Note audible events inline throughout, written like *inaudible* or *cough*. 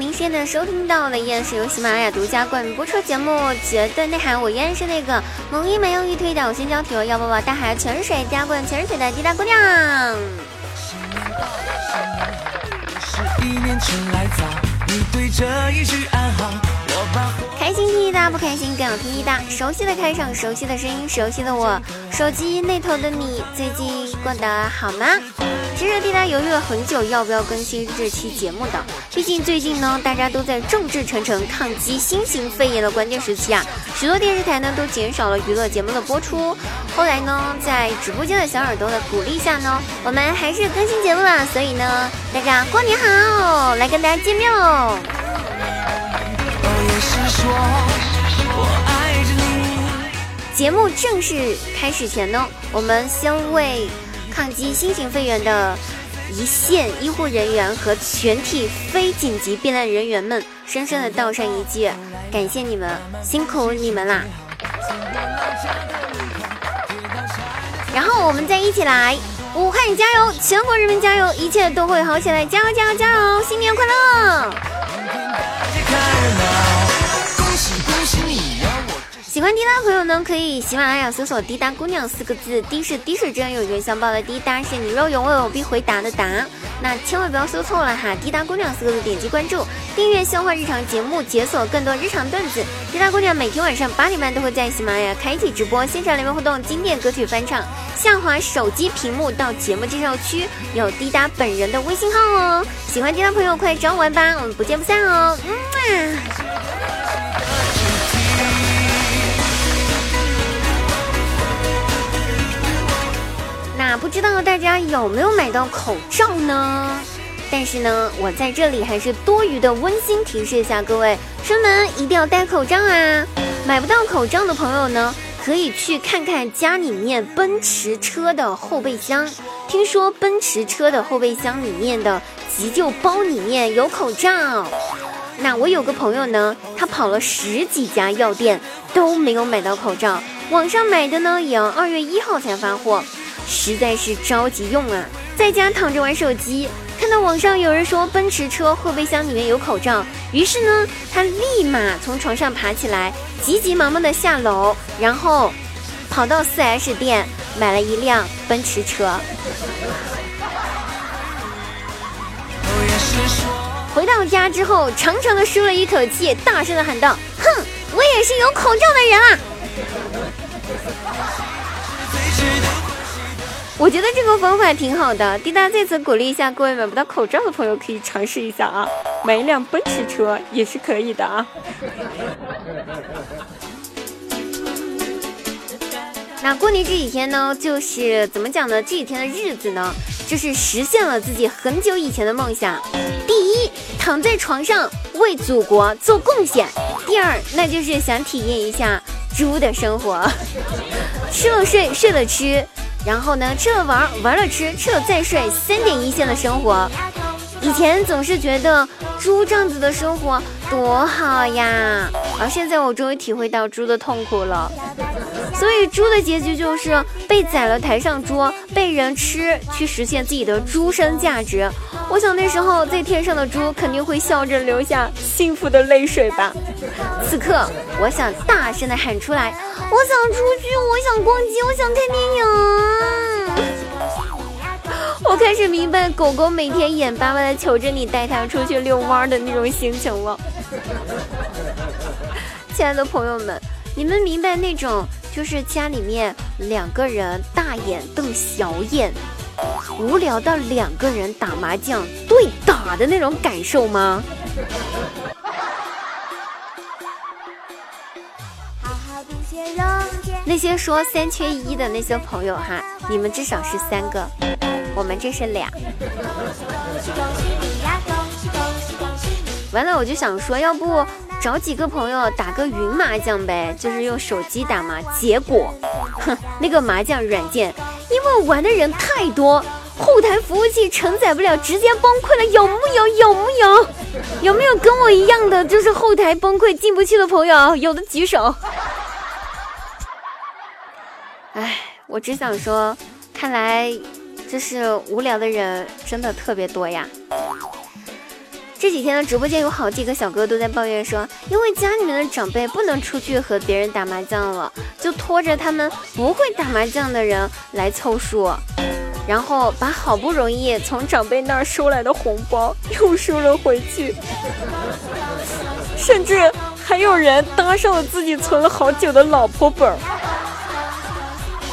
您现在收听到的依然是由喜马拉雅独家冠名播出节目《绝对内涵》，我依然是那个萌音没有一推的先教体要抱抱大海泉水加冠泉水的滴答姑娘。开心听滴答，开心更要听滴答。熟悉的开场，熟悉的声音，熟悉的我。手机那头的你，最近过得好吗？其实滴答犹豫了很久，要不要更新这期节目的。毕竟最近呢，大家都在众志成城抗击新型肺炎的关键时期啊，许多电视台呢都减少了娱乐节目的播出。后来呢，在直播间的小耳朵的鼓励下呢，我们还是更新节目了。所以呢，大家过年好，来跟大家见面喽。节目正式开始前呢，我们先为抗击新型肺炎的一线医护人员和全体非紧急避难人员们深深的道上一句感谢你们，辛苦你们啦！然后我们再一起来，武汉加油，全国人民加油，一切都会好起来，加油加油加油！新年快乐！喜欢滴答朋友呢，可以喜马拉雅搜索“滴答姑娘”四个字，滴是滴水之恩有缘相报的滴答，是你若有问我必回答的答。那千万不要搜错了哈！滴答姑娘四个字，点击关注，订阅笑话日常节目，解锁更多日常段子。滴答姑娘每天晚上八点半都会在喜马拉雅开启直播，现场连麦互动，经典歌曲翻唱。下滑手机屏幕到节目介绍区有滴答本人的微信号哦。喜欢滴答朋友快找我玩吧，我们不见不散哦。嗯啊。大家有没有买到口罩呢？但是呢，我在这里还是多余的温馨提示一下各位，出门一定要戴口罩啊！买不到口罩的朋友呢，可以去看看家里面奔驰车的后备箱，听说奔驰车的后备箱里面的急救包里面有口罩。那我有个朋友呢，他跑了十几家药店都没有买到口罩，网上买的呢，也要二月一号才发货。实在是着急用啊，在家躺着玩手机，看到网上有人说奔驰车后备箱里面有口罩，于是呢，他立马从床上爬起来，急急忙忙的下楼，然后跑到 4S 店买了一辆奔驰车。回到家之后，长长的舒了一口气，大声的喊道：“哼，我也是有口罩的人啊！”我觉得这个方法挺好的，滴答在此鼓励一下各位买不到口罩的朋友，可以尝试一下啊，买一辆奔驰车也是可以的啊。*laughs* 那过年这几天呢，就是怎么讲呢？这几天的日子呢，就是实现了自己很久以前的梦想。第一，躺在床上为祖国做贡献；第二，那就是想体验一下猪的生活，*laughs* 吃了睡，睡了吃。然后呢，吃了玩，玩了吃，吃了再睡，三点一线的生活。以前总是觉得猪这样子的生活多好呀，而现在我终于体会到猪的痛苦了。所以猪的结局就是被宰了抬上桌，被人吃，去实现自己的猪生价值。我想那时候在天上的猪肯定会笑着流下幸福的泪水吧。此刻，我想大声的喊出来。我想出去，我想逛街，我想看电影。我开始明白狗狗每天眼巴巴的求着你带它出去遛弯的那种心情了。亲爱的朋友们，你们明白那种就是家里面两个人大眼瞪小眼，无聊到两个人打麻将对打的那种感受吗？那些说三缺一的那些朋友哈，你们至少是三个，我们这是俩。完了，我就想说，要不找几个朋友打个云麻将呗，就是用手机打嘛。结果，哼，那个麻将软件因为玩的人太多，后台服务器承载不了，直接崩溃了。有木有？有木有？有没有跟我一样的，就是后台崩溃进不去的朋友？有的举手。唉，我只想说，看来就是无聊的人真的特别多呀。这几天的直播间有好几个小哥都在抱怨说，因为家里面的长辈不能出去和别人打麻将了，就拖着他们不会打麻将的人来凑数，然后把好不容易从长辈那儿收来的红包 *laughs* 又收了回去，甚至还有人搭上了自己存了好久的老婆本儿。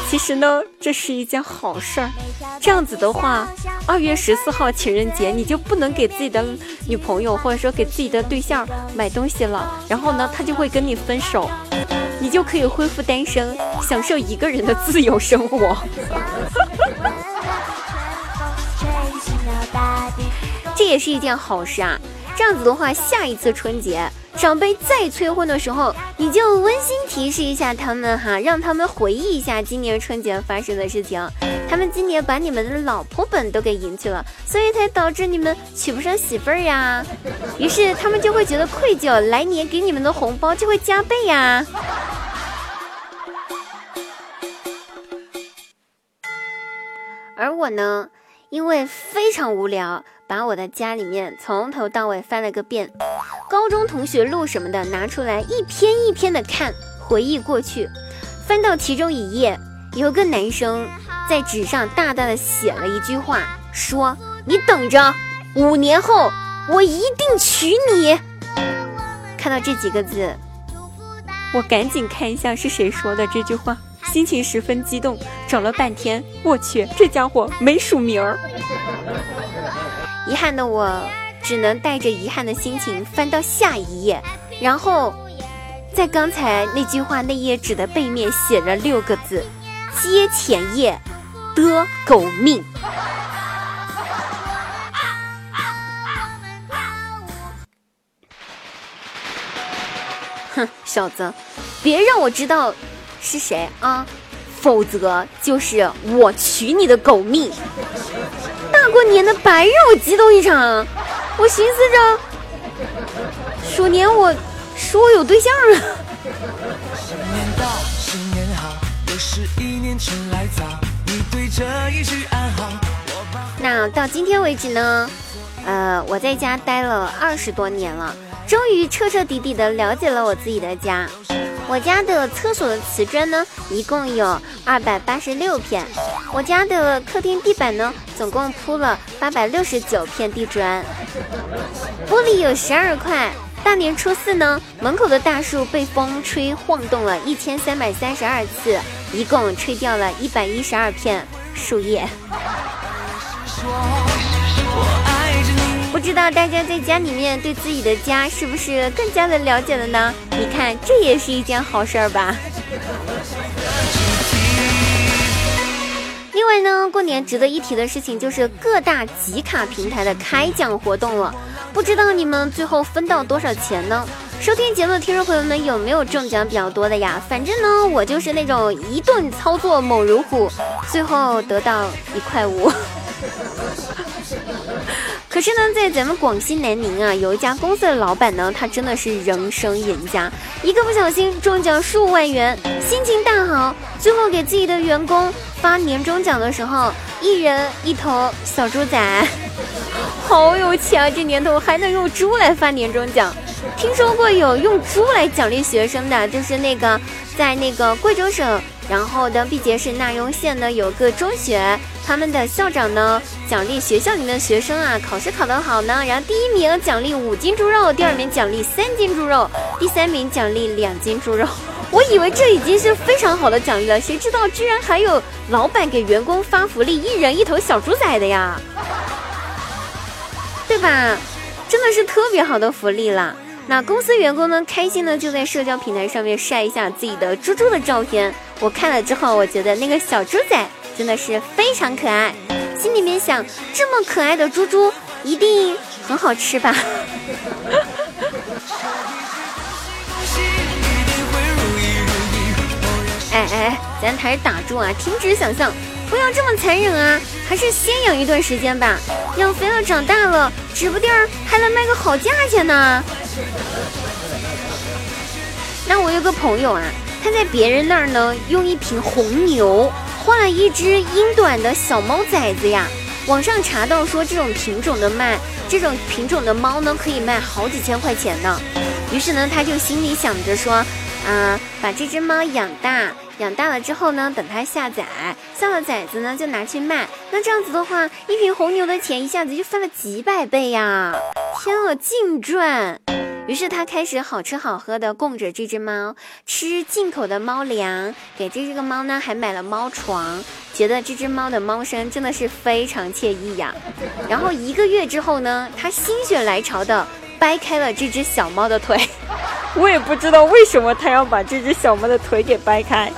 其实呢，这是一件好事儿。这样子的话，二月十四号情人节，你就不能给自己的女朋友或者说给自己的对象买东西了。然后呢，他就会跟你分手，你就可以恢复单身，享受一个人的自由生活。这也是一件好事啊！这样子的话，下一次春节。长辈再催婚的时候，你就温馨提示一下他们哈，让他们回忆一下今年春节发生的事情。他们今年把你们的老婆本都给赢去了，所以才导致你们娶不上媳妇儿呀。于是他们就会觉得愧疚，来年给你们的红包就会加倍呀。而我呢，因为非常无聊。把我的家里面从头到尾翻了个遍，高中同学录什么的拿出来一篇一篇的看，回忆过去。翻到其中一页，有个男生在纸上大大的写了一句话，说：“你等着，五年后我一定娶你。”看到这几个字，我赶紧看一下是谁说的这句话，心情十分激动，找了半天，我去，这家伙没署名儿。遗憾的我，只能带着遗憾的心情翻到下一页，然后，在刚才那句话那页纸的背面写着六个字：接前页的狗命。哼，小子，别让我知道是谁啊，否则就是我取你的狗命。大过年的白让我激动一场，我寻思着，鼠年我说我有对象了。那到今天为止呢，呃，我在家待了二十多年了，终于彻彻底底的了解了我自己的家。我家的厕所的瓷砖呢，一共有二百八十六片。我家的客厅地板呢，总共铺了八百六十九片地砖。玻璃有十二块。大年初四呢，门口的大树被风吹晃动了一千三百三十二次，一共吹掉了一百一十二片树叶。不知道大家在家里面对自己的家是不是更加的了解了呢？你看，这也是一件好事儿吧。另外呢，过年值得一提的事情就是各大集卡平台的开奖活动了。不知道你们最后分到多少钱呢？收听节目的听众朋友们有没有中奖比较多的呀？反正呢，我就是那种一顿操作猛如虎，最后得到一块五。可是呢，在咱们广西南宁啊，有一家公司的老板呢，他真的是人生赢家，一个不小心中奖数万元，心情大好，最后给自己的员工发年终奖的时候，一人一头小猪仔，*laughs* 好有钱啊！这年头还能用猪来发年终奖。听说过有用猪来奖励学生的，就是那个在那个贵州省。然后的毕节市纳雍县呢有个中学，他们的校长呢奖励学校里面的学生啊，考试考得好呢，然后第一名奖励五斤猪肉，第二名奖励三斤猪肉，第三名奖励两斤猪肉。我以为这已经是非常好的奖励了，谁知道居然还有老板给员工发福利，一人一头小猪仔的呀，对吧？真的是特别好的福利了。那公司员工呢，开心的就在社交平台上面晒一下自己的猪猪的照片。我看了之后，我觉得那个小猪仔真的是非常可爱，心里面想，这么可爱的猪猪一定很好吃吧？*laughs* 哎哎，咱还是打住啊，停止想象，不要这么残忍啊，还是先养一段时间吧，养肥了长大了，指不定还能卖个好价钱呢。*laughs* 那我有个朋友啊。他在别人那儿呢，用一瓶红牛换了一只英短的小猫崽子呀。网上查到说，这种品种的卖这种品种的猫呢，可以卖好几千块钱呢。于是呢，他就心里想着说，啊，把这只猫养大，养大了之后呢，等它下崽，下了崽子呢，就拿去卖。那这样子的话，一瓶红牛的钱一下子就翻了几百倍呀！天啊，净赚！于是他开始好吃好喝的供着这只猫，吃进口的猫粮，给这只个猫呢还买了猫床，觉得这只猫的猫声真的是非常惬意呀。然后一个月之后呢，他心血来潮的掰开了这只小猫的腿，*laughs* 我也不知道为什么他要把这只小猫的腿给掰开，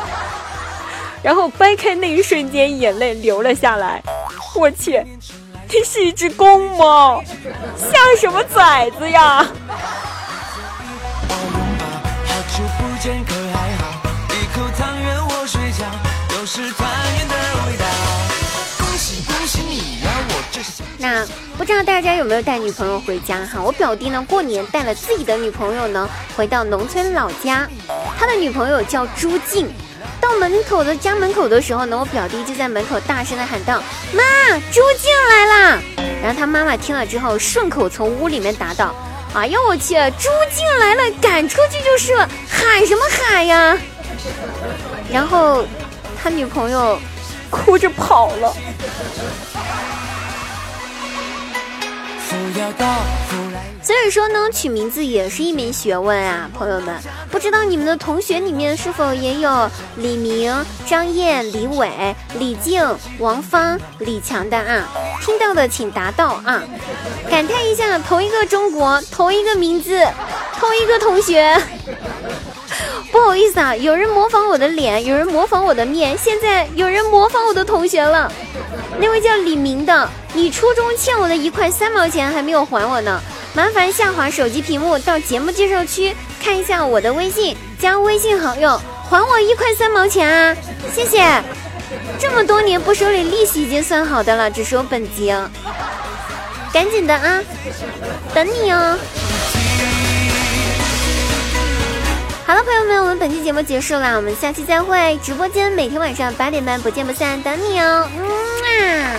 然后掰开那一瞬间眼泪流了下来，我去，这是一只公猫，下什么崽子呀？那不知道大家有没有带女朋友回家哈？我表弟呢，过年带了自己的女朋友呢，回到农村老家。他的女朋友叫朱静。到门口的家门口的时候呢，我表弟就在门口大声的喊道：“妈，朱静来啦！”然后他妈妈听了之后，顺口从屋里面答道。哎呦我去！猪进来了，赶出去就是了，喊什么喊呀？然后他女朋友哭着跑了。所以说呢，取名字也是一门学问啊，朋友们。不知道你们的同学里面是否也有李明、张燕、李伟、李静、王芳、李强的啊？听到的请答到啊！感叹一下，同一个中国，同一个名字，同一个同学。*laughs* 不好意思啊，有人模仿我的脸，有人模仿我的面，现在有人模仿我的同学了。那位叫李明的，你初中欠我的一块三毛钱还没有还我呢。麻烦下滑手机屏幕到节目介绍区看一下我的微信，加微信好友还我一块三毛钱啊！谢谢。这么多年不收你利息已经算好的了，只收本金。赶紧的啊，等你哦。好了，朋友们，我们本期节目结束了，我们下期再会。直播间每天晚上八点半不见不散，等你哦。嗯啊。